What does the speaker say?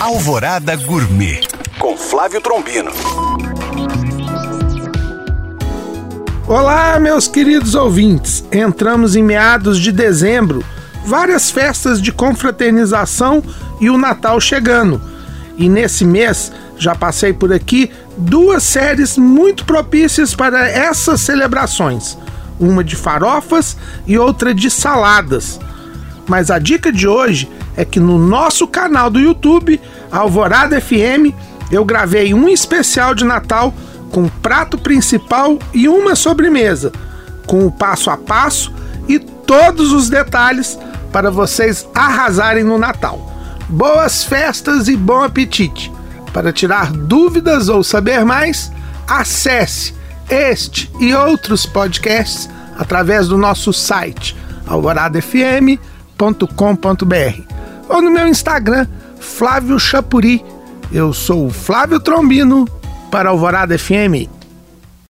Alvorada Gourmet com Flávio Trombino. Olá, meus queridos ouvintes. Entramos em meados de dezembro, várias festas de confraternização e o Natal chegando. E nesse mês já passei por aqui duas séries muito propícias para essas celebrações, uma de farofas e outra de saladas. Mas a dica de hoje é que no nosso canal do YouTube, Alvorada FM, eu gravei um especial de Natal com prato principal e uma sobremesa, com o passo a passo e todos os detalhes para vocês arrasarem no Natal. Boas festas e bom apetite! Para tirar dúvidas ou saber mais, acesse este e outros podcasts através do nosso site alvoradafm.com.br ou no meu Instagram, Flávio Chapuri. Eu sou o Flávio Trombino para Alvorada FM